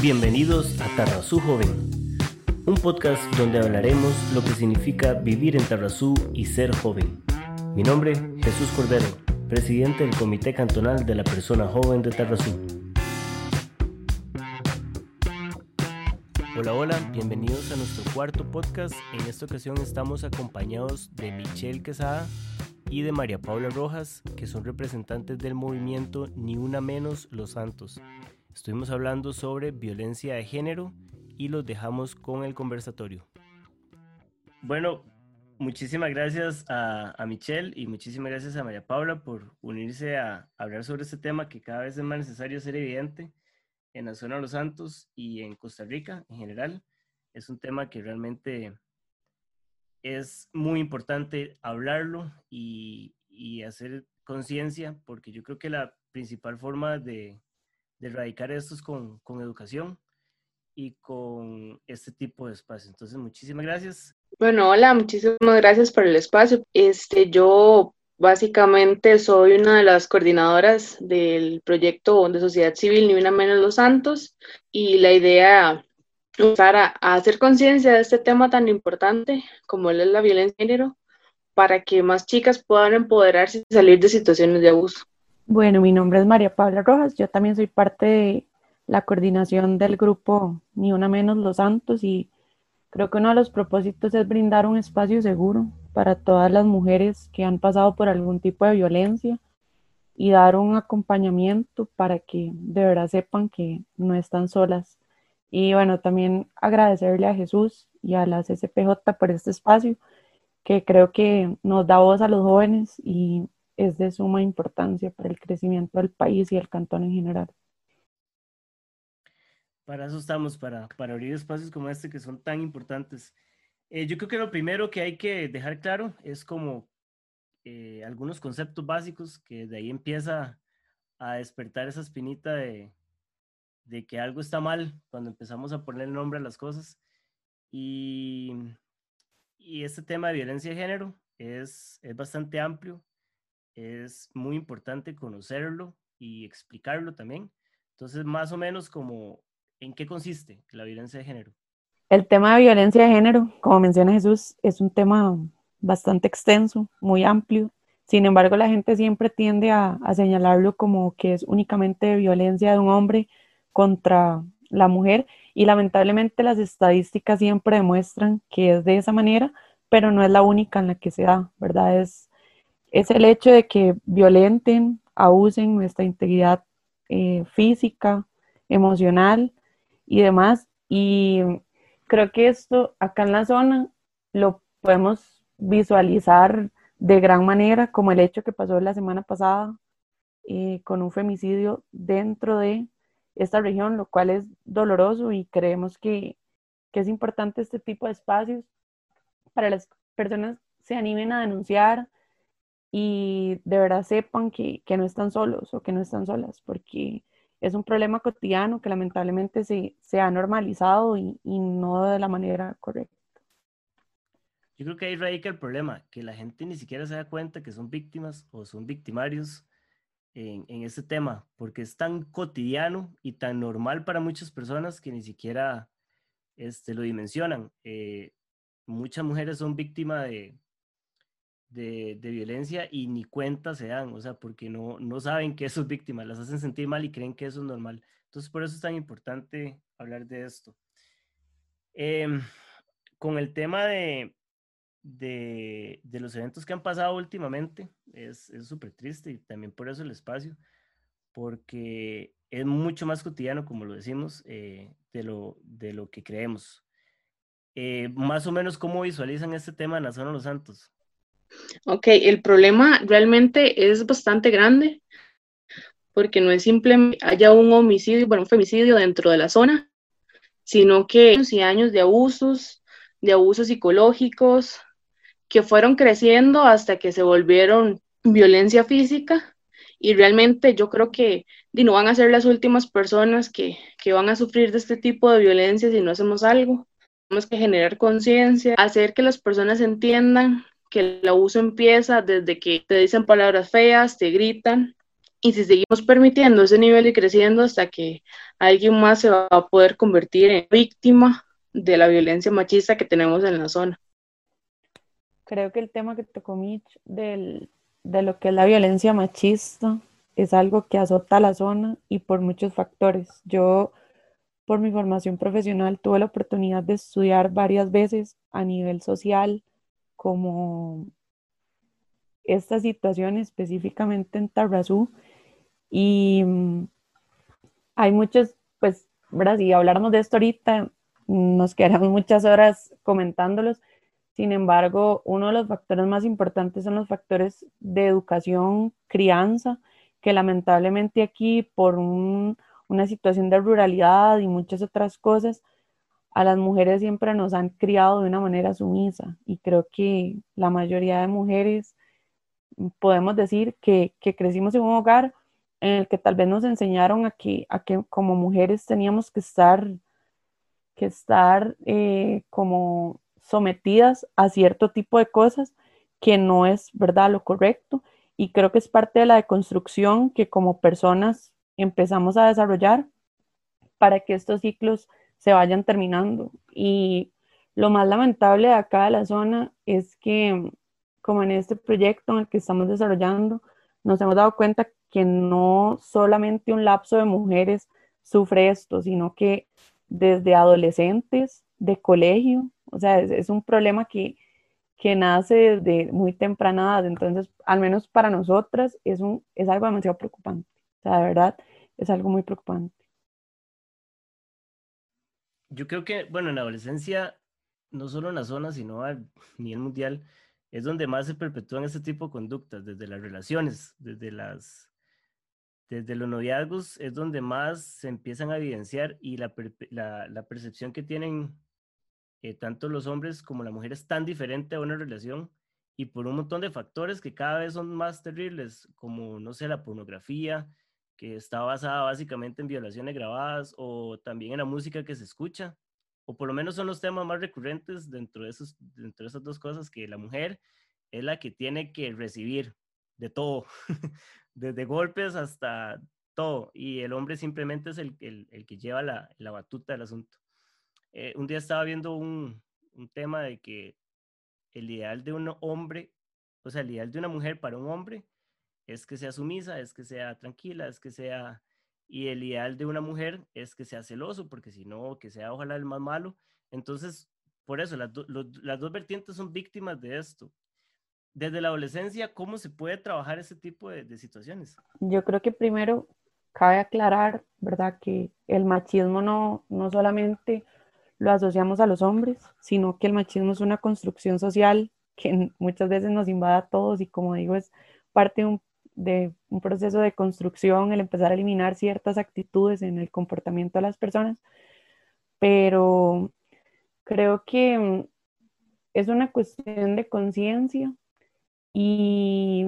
Bienvenidos a Tarrazú Joven, un podcast donde hablaremos lo que significa vivir en Tarrazú y ser joven. Mi nombre, Jesús Cordero, presidente del Comité Cantonal de la Persona Joven de Tarrazú. Hola, hola, bienvenidos a nuestro cuarto podcast. En esta ocasión estamos acompañados de Michelle Quesada y de María Paula Rojas, que son representantes del movimiento Ni Una Menos Los Santos. Estuvimos hablando sobre violencia de género y los dejamos con el conversatorio. Bueno, muchísimas gracias a, Michelle y muchísimas gracias a María Paula por unirse a hablar sobre este tema que cada vez es más necesario ser evidente en la zona de Los Santos y en Costa Rica en general. Es un tema que realmente es muy importante hablarlo y, y hacer conciencia porque yo creo que la principal forma de, de erradicar estos con, con educación y con este tipo de espacio. Entonces, muchísimas gracias. Bueno, hola, muchísimas gracias por el espacio. Este, yo básicamente soy una de las coordinadoras del proyecto de sociedad civil Ni Una Menos Los Santos y la idea es a hacer conciencia de este tema tan importante como es la violencia de género para que más chicas puedan empoderarse y salir de situaciones de abuso. Bueno, mi nombre es María Paula Rojas, yo también soy parte de la coordinación del grupo Ni Una Menos Los Santos y creo que uno de los propósitos es brindar un espacio seguro para todas las mujeres que han pasado por algún tipo de violencia y dar un acompañamiento para que de verdad sepan que no están solas. Y bueno, también agradecerle a Jesús y a las SPJ por este espacio que creo que nos da voz a los jóvenes y es de suma importancia para el crecimiento del país y el cantón en general. Para eso estamos, para, para abrir espacios como este que son tan importantes. Eh, yo creo que lo primero que hay que dejar claro es como eh, algunos conceptos básicos que de ahí empieza a despertar esa espinita de, de que algo está mal cuando empezamos a poner el nombre a las cosas. Y, y este tema de violencia de género es, es bastante amplio es muy importante conocerlo y explicarlo también. Entonces, más o menos como, ¿en qué consiste la violencia de género? El tema de violencia de género, como menciona Jesús, es un tema bastante extenso, muy amplio. Sin embargo, la gente siempre tiende a, a señalarlo como que es únicamente violencia de un hombre contra la mujer y lamentablemente las estadísticas siempre demuestran que es de esa manera, pero no es la única en la que se da, ¿verdad? Es es el hecho de que violenten, abusen nuestra integridad eh, física, emocional y demás. Y creo que esto acá en la zona lo podemos visualizar de gran manera, como el hecho que pasó la semana pasada eh, con un femicidio dentro de esta región, lo cual es doloroso y creemos que, que es importante este tipo de espacios para las personas se animen a denunciar, y de verdad sepan que, que, no están solos o que no están solas, porque es un problema cotidiano que lamentablemente se, se ha normalizado y, y, no de la manera correcta. Yo creo que ahí radica el problema, que la gente ni siquiera se da cuenta que son víctimas o son victimarios en, en este tema, porque es tan cotidiano y tan normal para muchas personas que ni siquiera este, lo dimensionan. Eh, muchas mujeres son víctimas de, de, violencia y ni cuenta se dan, o sea, porque no, no saben que eso es víctima, las hacen sentir mal y creen que eso es normal. Entonces, por eso es tan importante hablar de esto. Em, con el tema de, de, de, los eventos que han pasado últimamente, es súper triste y también por eso el espacio, porque es mucho más cotidiano, como lo decimos, eh, de, lo, de lo que creemos. Eh, más o menos, ¿cómo visualizan este tema en la zona de los Santos? Ok, el problema realmente es bastante grande porque no es simplemente haya un homicidio, bueno, un femicidio dentro de la zona, sino que años y años de abusos, de abusos psicológicos que fueron creciendo hasta que se volvieron violencia física y realmente yo creo que no van a ser las últimas personas que, que van a sufrir de este tipo de violencia si no hacemos algo. Tenemos que generar conciencia, hacer que las personas entiendan que el abuso empieza desde que te dicen palabras feas, te gritan, y si seguimos permitiendo ese nivel y creciendo hasta que alguien más se va a poder convertir en víctima de la violencia machista que tenemos en la zona. Creo que el tema que tocó Mitch del, de lo que es la violencia machista es algo que azota la zona y por muchos factores. Yo, por mi formación profesional, tuve la oportunidad de estudiar varias veces a nivel social como esta situación específicamente en Tarrazú y mm, hay muchos, pues, ¿verdad? Si habláramos de esto ahorita, nos quedarán muchas horas comentándolos. Sin embargo, uno de los factores más importantes son los factores de educación, crianza, que lamentablemente aquí por una situación de ruralidad y muchas otras cosas, a las mujeres siempre nos han criado de una manera sumisa y creo que la mayoría de mujeres podemos decir que, que crecimos en un hogar en el que tal vez nos enseñaron a que, a que como mujeres teníamos que estar, que estar eh, como sometidas a cierto tipo de cosas que no es verdad lo correcto. Y creo que es parte de la deconstrucción que como personas empezamos a desarrollar para que estos ciclos se vayan terminando. Y lo más lamentable de acá de la zona es que como en este proyecto en el que estamos desarrollando nos hemos dado cuenta que no solamente un lapso de mujeres sufre esto, sino que desde adolescentes, de colegio, o sea, es, un problema que, que nace desde muy temprana edad, entonces, al menos para nosotras, es, un, es algo demasiado preocupante, o sea, de verdad, es algo muy preocupante. Yo creo que, bueno, en la adolescencia, no solo en la zona, sino a nivel mundial, es donde más se perpetúan este tipo de conductas, desde las relaciones, desde las desde los noviazgos es donde más se empiezan a evidenciar y la, la, percepción que tienen eh, tanto los hombres como la mujer es tan diferente a una relación y por un montón de factores que cada vez son más terribles, como, no sé, la pornografía, que está basada básicamente en violaciones grabadas, o también en la música que se escucha, o por lo menos son los temas más recurrentes dentro de, esos, dentro de esas dos cosas, que la mujer es la que tiene que recibir de todo, desde golpes hasta todo, y el hombre simplemente es el, que lleva la, la, batuta del asunto. Eh, un día estaba viendo un, un tema de que el ideal de un hombre, o sea, el ideal de una mujer para un hombre es que sea sumisa, es que sea tranquila, es que sea... Y el ideal de una mujer es que sea celoso, porque si no, que sea ojalá el más malo. Entonces, por eso, las, las dos vertientes son víctimas de esto desde la adolescencia, ¿cómo se puede trabajar ese tipo de, situaciones? Yo creo que primero cabe aclarar, ¿verdad? Que el machismo no, no solamente lo asociamos a los hombres, sino que el machismo es una construcción social que muchas veces nos invade a todos y como digo, es parte de un, de un proceso de construcción, el empezar a eliminar ciertas actitudes en el comportamiento de las personas, pero creo que mm, es una cuestión de conciencia y,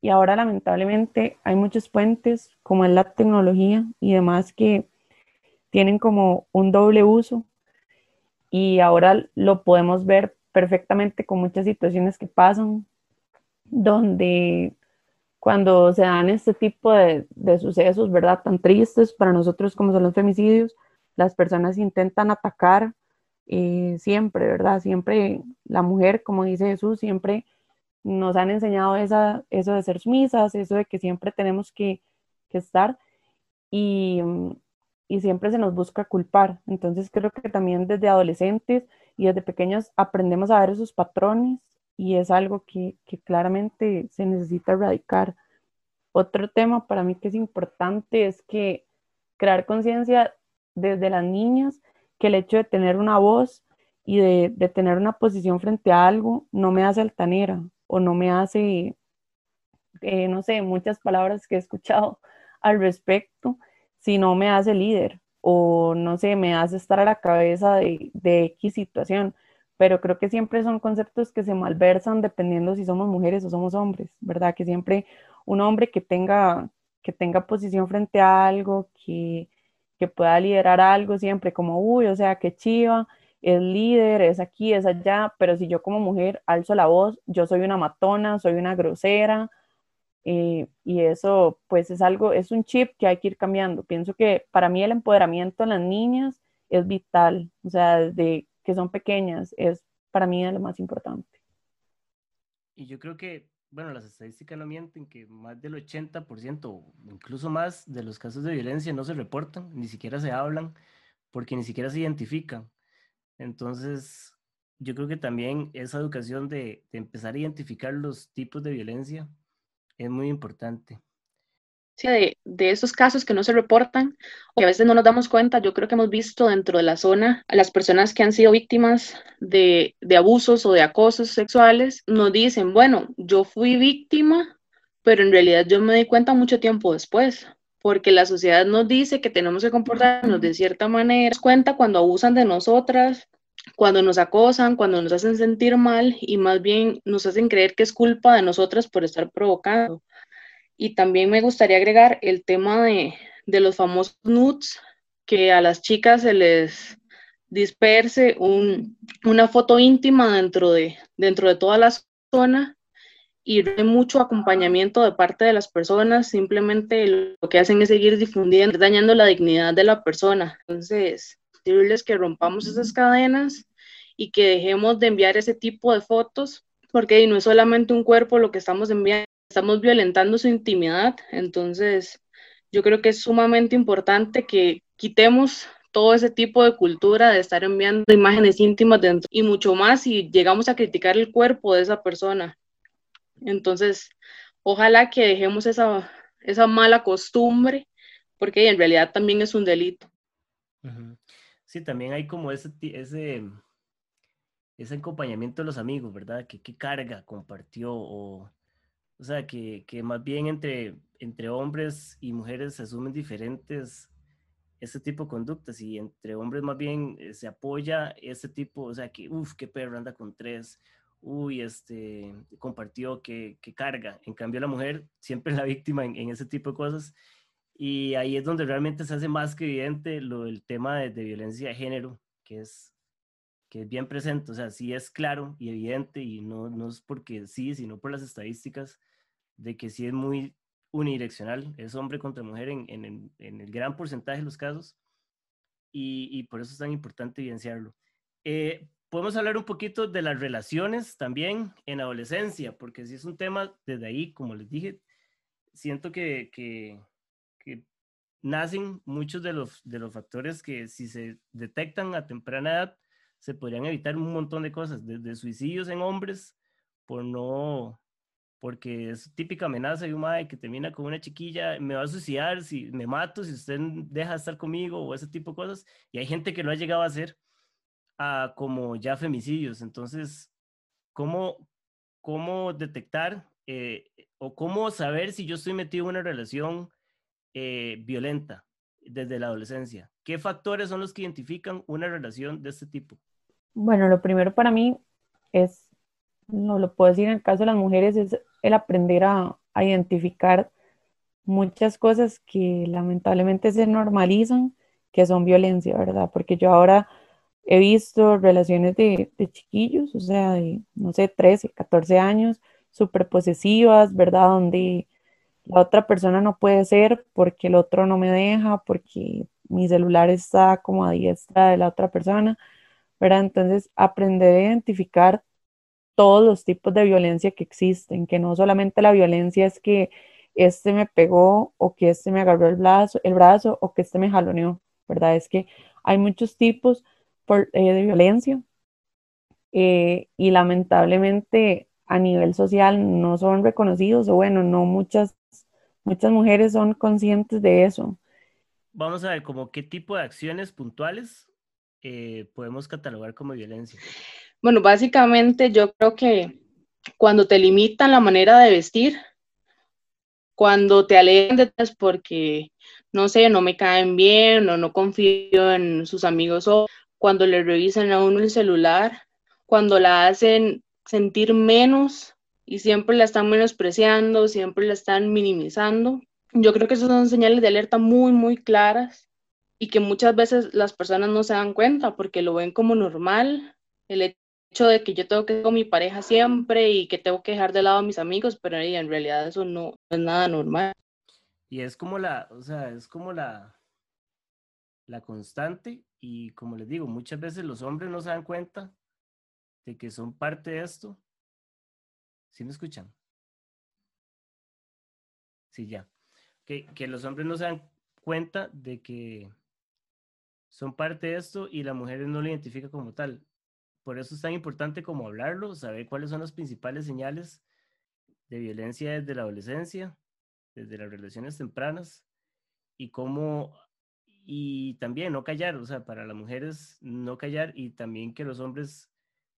y ahora lamentablemente hay muchos puentes, como es la tecnología y demás, que tienen como un doble uso. Y ahora lo podemos ver perfectamente con muchas situaciones que pasan, donde cuando se dan este tipo de, de, sucesos, ¿verdad? Tan tristes para nosotros como son los femicidios, las personas intentan atacar eh, siempre, ¿verdad? Siempre la mujer, como dice Jesús, siempre nos han enseñado esa, eso de ser sumisas, eso de que siempre tenemos que, estar y, y, siempre se nos busca culpar. Entonces creo que también desde adolescentes y desde pequeños aprendemos a ver esos patrones y es algo que, claramente se necesita erradicar. Otro tema para mí que es importante es que crear conciencia desde las niñas que el hecho de tener una voz y de, tener una posición frente a algo no me hace altanera, o no me hace, eh, no sé, muchas palabras que he escuchado al respecto, si no me hace líder o no sé, me hace estar a la cabeza de, de X situación. Pero creo que siempre son conceptos que se malversan dependiendo si somos mujeres o somos hombres, ¿verdad? Que siempre un hombre que tenga, que tenga posición frente a algo, que, que pueda liderar algo siempre como, uy, o sea, qué chiva, es líder, es aquí, es allá, pero si yo como mujer alzo la voz, yo soy una matona, soy una grosera, Eh, y eso pues es algo, es un chip que hay que ir cambiando. Pienso que para mí el empoderamiento de las niñas es vital, o sea, desde que son pequeñas es para mí lo más importante. Y yo creo que, bueno, las estadísticas no mienten, que más del 80%, incluso más de los casos de violencia no se reportan, ni siquiera se hablan, porque ni siquiera se identifican. Entonces, yo creo que también esa educación de, de empezar a identificar los tipos de violencia es muy importante. De, esos casos que no se reportan o que a veces no nos damos cuenta, yo creo que hemos visto dentro de la zona a las personas que han sido víctimas de, de abusos o de acosos sexuales, nos dicen, bueno, yo fui víctima, pero en realidad yo me di cuenta mucho tiempo después, porque la sociedad nos dice que tenemos que comportarnos de cierta manera, nos cuenta cuando abusan de nosotras, cuando nos acosan, cuando nos hacen sentir mal y más bien nos hacen creer que es culpa de nosotras por estar provocando. Y también me gustaría agregar el tema de, de los famosos nudes, que a las chicas se les disperse un, una foto íntima dentro de, dentro de toda la zona y no hay mucho acompañamiento de parte de las personas, simplemente lo que hacen es seguir difundiendo, dañando la dignidad de la persona. Entonces, decirles que rompamos esas cadenas y que dejemos de enviar ese tipo de fotos, porque no es solamente un cuerpo lo que estamos enviando, estamos violentando su intimidad. Entonces, yo creo que es sumamente importante que quitemos todo ese tipo de cultura de estar enviando imágenes íntimas dentro y mucho más si llegamos a criticar el cuerpo de esa persona. Entonces, ojalá que dejemos esa, esa mala costumbre, porque en realidad también es un delito. Sí, también hay como ese, ese, ese acompañamiento de los amigos, ¿verdad? Qué carga compartió o, o sea, que, que, más bien entre, entre hombres y mujeres se asumen diferentes ese tipo de conductas y entre hombres más bien eh, se apoya ese tipo, o sea, que, uff, qué perro anda con tres, uy, este, compartió, que, que carga. En cambio, la mujer siempre es la víctima en, en ese tipo de cosas y ahí es donde realmente se hace más que evidente lo del tema de, violencia de género, que es, que es bien presente, o sea, sí es claro y evidente, y no, no es porque sí, sino por las estadísticas, de que sí es muy unidireccional, es hombre contra mujer en, en, el gran porcentaje de los casos, y, por eso es tan importante evidenciarlo. Eh, podemos hablar un poquito de las relaciones también en adolescencia, porque si es un tema desde ahí, como les dije, siento que, que, nacen muchos de los, de los factores que si se detectan a temprana edad, se podrían evitar un montón de cosas, desde suicidios en hombres, por no, porque es típica amenaza de un madre que termina con una chiquilla, me va a suicidar si me mato, si usted deja de estar conmigo o ese tipo de cosas, y hay gente que lo ha llegado a hacer a como ya femicidios, entonces, ¿cómo, cómo detectar eh, o cómo saber si yo estoy metido en una relación eh, violenta desde la adolescencia? ¿Qué factores son los que identifican una relación de este tipo? Bueno, lo primero para mí es, no lo puedo decir en el caso de las mujeres, es el aprender a, identificar muchas cosas que lamentablemente se normalizan, que son violencia, ¿verdad? Porque yo ahora he visto relaciones de, chiquillos, o sea, no sé, 13, 14 años, súper posesivas, ¿verdad? Donde la otra persona no puede ser porque el otro no me deja, porque mi celular está como a diestra de la otra persona, ¿verdad? Entonces, aprender a identificar todos los tipos de violencia que existen, que no solamente la violencia es que este me pegó o que este me agarró el brazo, el brazo o que este me jaloneó, ¿verdad? Es que hay muchos tipos eh, de violencia eh, y lamentablemente a nivel social no son reconocidos o bueno, no muchas Muchas mujeres son conscientes de eso. Vamos a ver, como qué tipo de acciones puntuales eh, podemos catalogar como violencia. Bueno, básicamente yo creo que cuando te limitan la manera de vestir, cuando te alejan de porque, no sé, no me caen bien o no confío en sus amigos o cuando le revisan a uno el celular, cuando la hacen sentir menos y siempre la están menospreciando, siempre la están minimizando. Yo creo que esas son señales de alerta muy, muy claras y que muchas veces las personas no se dan cuenta porque lo ven como normal, hecho de que yo tengo que ir con mi pareja siempre y que tengo que dejar de lado a mis amigos, pero en realidad eso no, es nada normal. Y es como la, o sea, es como la, la constante y como les digo, muchas veces los hombres no se dan cuenta de que son parte de esto. ¿Sí me escuchan? Sí, ya. Que, que los hombres no se dan cuenta de que son parte de esto y las mujeres no lo identifican como tal. Por eso es tan importante como hablarlo, saber cuáles son las principales señales de violencia desde la adolescencia, desde las relaciones tempranas y cómo, y también no callar, o sea, para las mujeres no callar y también que los hombres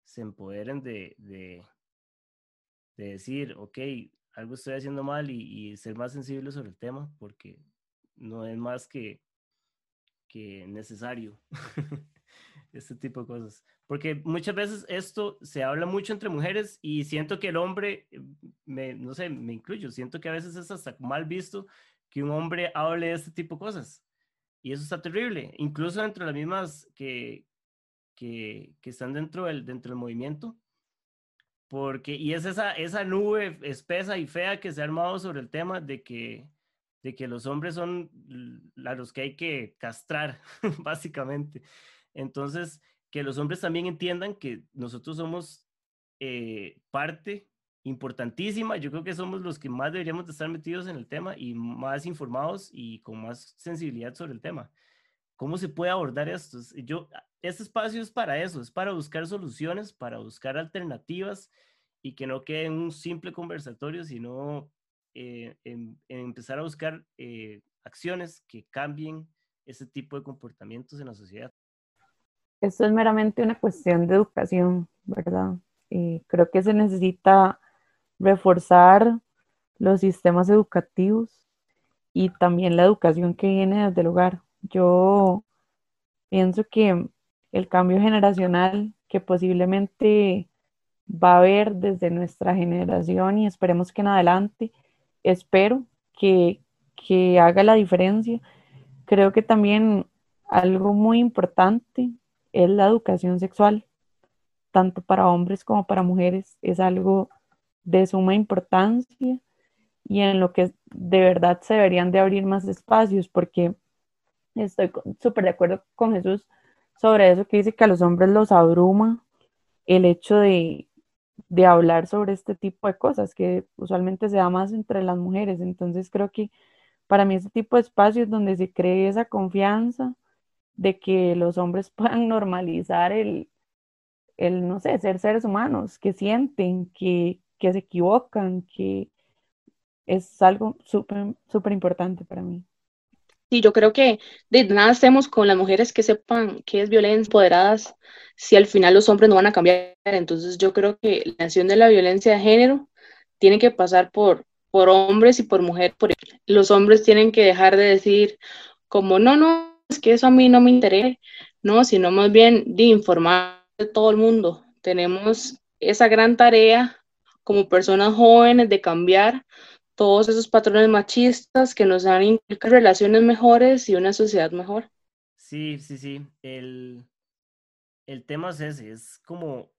se empoderen de, de, decir, ok, algo estoy haciendo mal y, y ser más sensible sobre el tema, porque no es más que que necesario. este tipo de cosas. Porque muchas veces esto se habla mucho entre mujeres y siento que el hombre, eh, me, no sé, me incluyo, siento que a veces es hasta mal visto que un hombre hable de este tipo de cosas. Y eso está terrible, incluso entre las mismas que, que, que están dentro del, dentro del movimiento. Porque, y es esa, esa nube espesa y fea que se ha armado sobre el tema de que, de que los hombres son a los que hay que castrar, básicamente. Entonces, que los hombres también entiendan que nosotros somos eh, parte importantísima. Yo creo que somos los que más deberíamos de estar metidos en el tema y más informados y con más sensibilidad sobre el tema. ¿Cómo se puede abordar esto? Yo, este espacio es para eso, es para buscar soluciones, para buscar alternativas y que no quede en un simple conversatorio, sino eh, en, empezar a buscar eh, acciones que cambien ese tipo de comportamientos en la sociedad. Esto es meramente una cuestión de educación, ¿verdad? Eh, creo que se necesita reforzar los sistemas educativos y también la educación que viene desde el hogar. Yo pienso que el cambio generacional que posiblemente va a haber desde nuestra generación y esperemos que en adelante espero que, haga la diferencia. Creo que también algo muy importante es la educación sexual, tanto para hombres como para mujeres. Es algo de suma importancia y en lo que de verdad se deberían de abrir más espacios, porque estoy súper de acuerdo con Jesús sobre eso que dice que a los hombres los abruma el hecho de, de hablar sobre este tipo de cosas que usualmente se da más entre las mujeres. Entonces creo que para mí ese tipo de espacios donde se cree esa confianza de que los hombres puedan normalizar el, el no sé, ser seres humanos, que sienten, que, que se equivocan, que es algo súper, súper importante para mí. Sí, yo creo que de nada hacemos con las mujeres que sepan qué es violencia, empoderadas, si al final los hombres no van a cambiar. Entonces yo creo que la acción de la violencia de género tiene que pasar por, por hombres y por mujeres. Por, los hombres tienen que dejar de decir como, no, no, es que eso a mí no me interesa, no, sino más bien de informar a todo el mundo. Tenemos esa gran tarea como personas jóvenes de cambiar todos esos patrones machistas que nos dan relaciones mejores y una sociedad mejor. Sí, sí, sí. El, el tema es ese, es como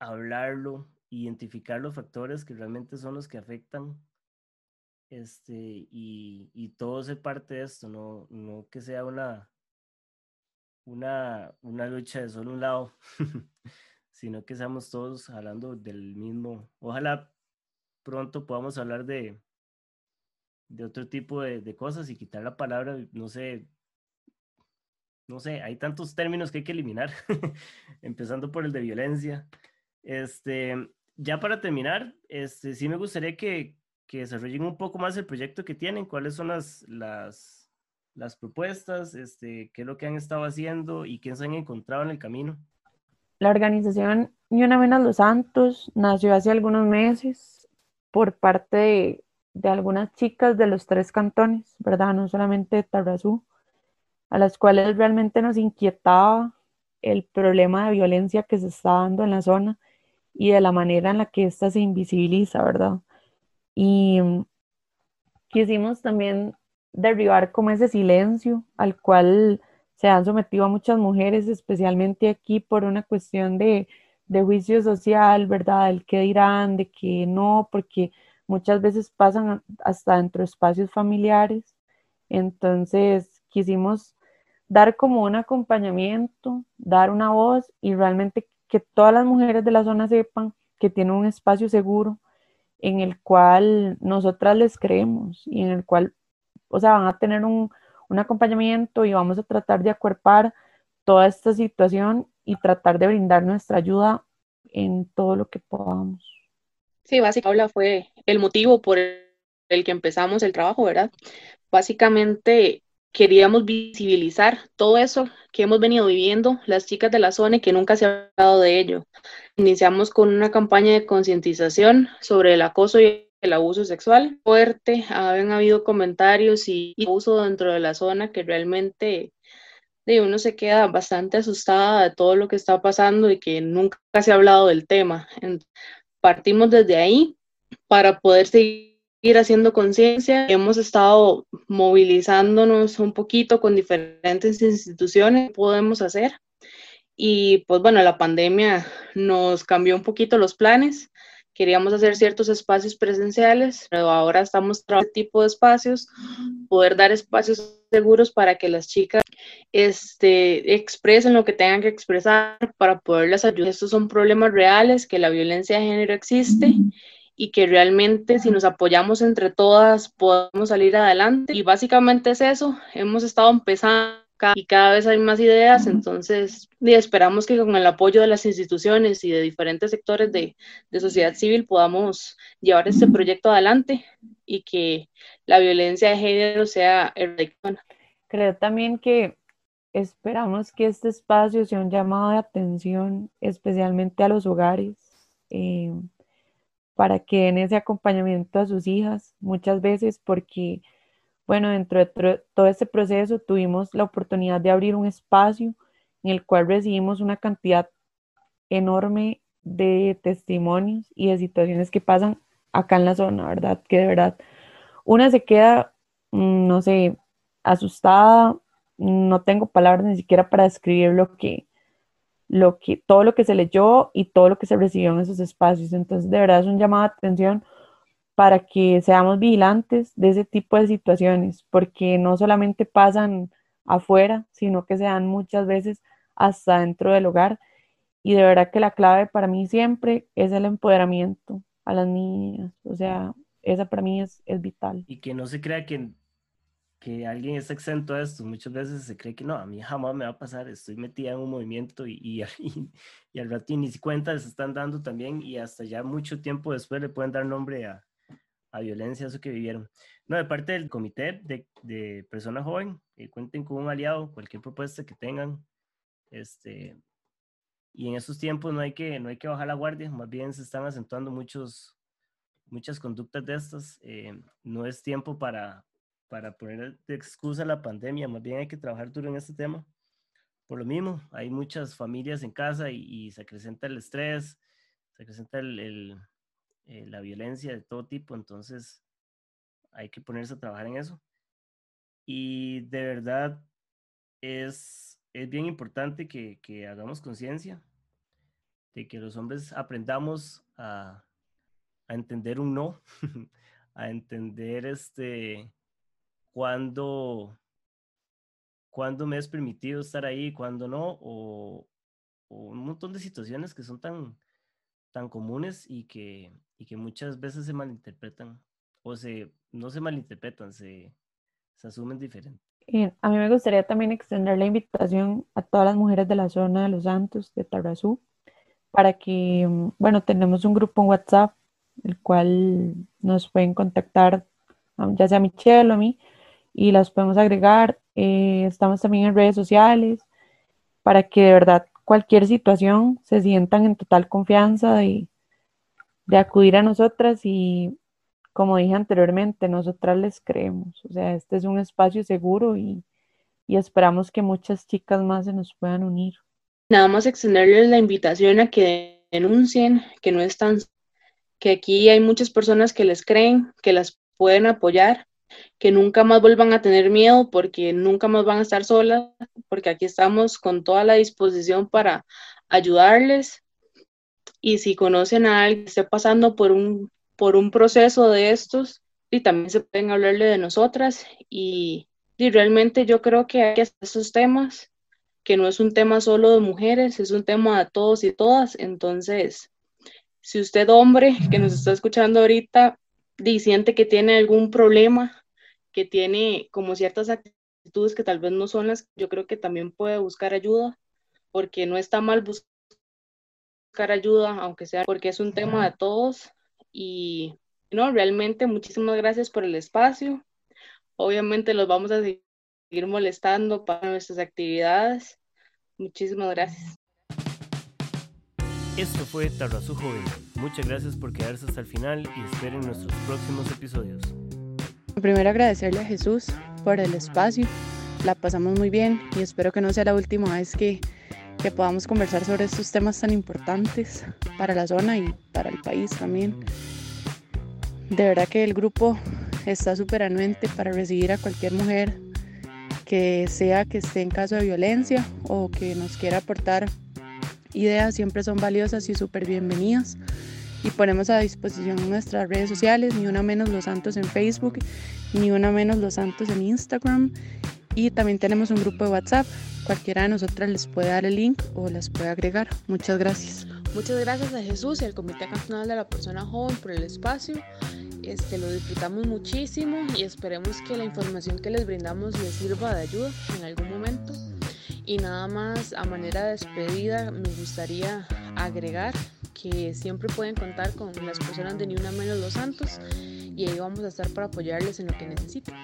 hablarlo, identificar los factores que realmente son los que afectan este, y, y todo ser parte de esto, no, no que sea una, una, una lucha de solo un lado, sino que seamos todos hablando del mismo. Ojalá pronto podamos hablar de, de otro tipo de, cosas y quitar la palabra, no sé, no sé, hay tantos términos que hay que eliminar, empezando por el de violencia. Este, ya para terminar, este, sí me gustaría que, que desarrollen un poco más el proyecto que tienen, cuáles son las, las, propuestas, este, qué es lo que han estado haciendo y quién se han encontrado en el camino. La organización Ni una los Santos nació hace algunos meses por parte de, algunas chicas de los tres cantones, ¿verdad? No solamente de Tarrazú, a las cuales realmente nos inquietaba el problema de violencia que se está dando en la zona y de la manera en la que ésta se invisibiliza, ¿verdad? Y quisimos también derribar como ese silencio al cual se han sometido muchas mujeres, especialmente aquí por una cuestión de de juicio social, ¿verdad? El qué dirán, de que no, porque muchas veces pasan hasta dentro de espacios familiares. Entonces quisimos dar como un acompañamiento, dar una voz y realmente que todas las mujeres de la zona sepan que tienen un espacio seguro en el cual nosotras les creemos y en el cual, o sea, van a tener un, un acompañamiento y vamos a tratar de acuerpar toda esta situación y tratar de brindar nuestra ayuda en todo lo que podamos. Sí, básicamente fue el motivo por el que empezamos el trabajo, ¿verdad? Básicamente queríamos visibilizar todo eso que hemos venido viviendo las chicas de la zona y que nunca se ha hablado de ello. Iniciamos con una campaña de concientización sobre el acoso y el abuso sexual fuerte. Habían habido comentarios y, abuso dentro de la zona que realmente de uno se queda bastante asustada de todo lo que está pasando y que nunca se ha hablado del tema. Partimos desde ahí para poder seguir haciendo conciencia. Hemos estado movilizándonos un poquito con diferentes instituciones, podemos hacer. Y pues bueno, la pandemia nos cambió un poquito los planes. Queríamos hacer ciertos espacios presenciales, pero ahora estamos trabajando este tipo de espacios, poder dar espacios seguros para que las chicas este, expresen lo que tengan que expresar para poderlas ayudar. Estos son problemas reales, que la violencia de género existe y que realmente si nos apoyamos entre todas podemos salir adelante. Y básicamente es eso, hemos estado empezando y cada vez hay más ideas, entonces y esperamos que con el apoyo de las instituciones y de diferentes sectores de, de sociedad civil podamos llevar este proyecto adelante y que la violencia de género sea erradicada. Creo también que esperamos que este espacio sea un llamado de atención especialmente a los hogares. Eh, para que den ese acompañamiento a sus hijas, muchas veces porque, bueno, dentro de todo este proceso tuvimos la oportunidad de abrir un espacio en el cual recibimos una cantidad enorme de testimonios y de situaciones que pasan acá en la zona, ¿verdad? Que de verdad una se queda, mm, no sé, asustada, no tengo palabras ni siquiera para describir lo que, lo que, todo lo que se leyó y todo lo que se recibió en esos espacios. Entonces, de verdad es un llamado de atención para que seamos vigilantes de ese tipo de situaciones, porque no solamente pasan afuera, sino que se dan muchas veces hasta dentro del hogar. Y de verdad que la clave para mí siempre es el empoderamiento a las niñas. O sea, esa para mí es, es vital. Y que no se crea que que alguien es exento a esto. Muchas veces se cree que no, a mí jamás me va a pasar, estoy metida en un movimiento y, y, y, al rato ni cuenta se están dando también y hasta ya mucho tiempo después le pueden dar nombre a, a violencia, eso que vivieron. No, de parte del comité de, de personas joven, que cuenten con un aliado, cualquier propuesta que tengan, este, y en estos tiempos no hay que, no hay que bajar la guardia, más bien se están acentuando muchos, muchas conductas de estas. Eh, no es tiempo para, para poner de excusa la pandemia, más bien hay que trabajar duro en este tema. Por lo mismo, hay muchas familias en casa y, se acrecenta el estrés, se acrecenta el, eh, la violencia de todo tipo, entonces hay que ponerse a trabajar en eso. Y de verdad es, es bien importante que, que hagamos conciencia de que los hombres aprendamos a, a entender un no, a entender este, cuándo, cuándo me es permitido estar ahí, cuándo no, o, un montón de situaciones que son tan, tan comunes y que, y que muchas veces se malinterpretan, o se, no se malinterpretan, se, se asumen diferente. a mí me gustaría también extender la invitación a todas las mujeres de la zona de Los Santos, de Tarrazú, para que, mm, bueno, tenemos un grupo en WhatsApp, el cual nos pueden contactar, ya sea Michelle o a mí, y las podemos agregar. Eh, estamos también en redes sociales para que de verdad cualquier situación se sientan en total confianza de, de acudir a nosotras y como dije anteriormente, nosotras les creemos. O sea, este es un espacio seguro y, y esperamos que muchas chicas más se nos puedan unir. Nada más extenderles la invitación a que denuncien, que no están, que aquí hay muchas personas que les creen, que las pueden apoyar que nunca más vuelvan a tener miedo porque nunca más van a estar solas, porque aquí estamos con toda la disposición para ayudarles Y si conocen a alguien que esté pasando por un, por un proceso de estos, y también se pueden hablarle de nosotras. Y, realmente yo creo que hay que hacer estos temas, que no es un tema solo de mujeres, es un tema de todos y todas. Entonces, si usted, hombre, que nos está escuchando ahorita, y que tiene algún problema, que tiene como ciertas actitudes que tal vez no son las, yo creo que también puede buscar ayuda, porque no está mal buscar ayuda, aunque sea porque es un tema de todos. Y no, realmente muchísimas gracias por el espacio. Obviamente los vamos a seguir molestando para nuestras actividades. Muchísimas gracias. Esto fue Tarrazú Joven. Muchas gracias por quedarse hasta el final y esperen nuestros próximos episodios. Primero agradecerle a Jesús por el espacio. La pasamos muy bien y espero que no sea la última vez que que podamos conversar sobre estos temas tan importantes para la zona y para el país también. De verdad que el grupo está súper anuente para recibir a cualquier mujer que sea que esté en caso de violencia o que nos quiera aportar ideas, siempre son valiosas y súper bienvenidas. Y ponemos a disposición nuestras redes sociales, ni una menos los santos en Facebook, ni una menos los santos en Instagram. Y también tenemos un grupo de WhatsApp Cualquiera de nosotras les puede dar el link o las puede agregar. Muchas gracias. Muchas gracias a Jesús y al Comité Cantonal de la Persona Joven por el espacio. Este, lo disfrutamos muchísimo y esperemos que la información que les brindamos les sirva de ayuda en algún momento. Y nada más a manera de despedida me gustaría agregar que siempre pueden contar con las personas de Ni Una Menos Los Santos y ahí vamos a estar para apoyarles en lo que necesiten.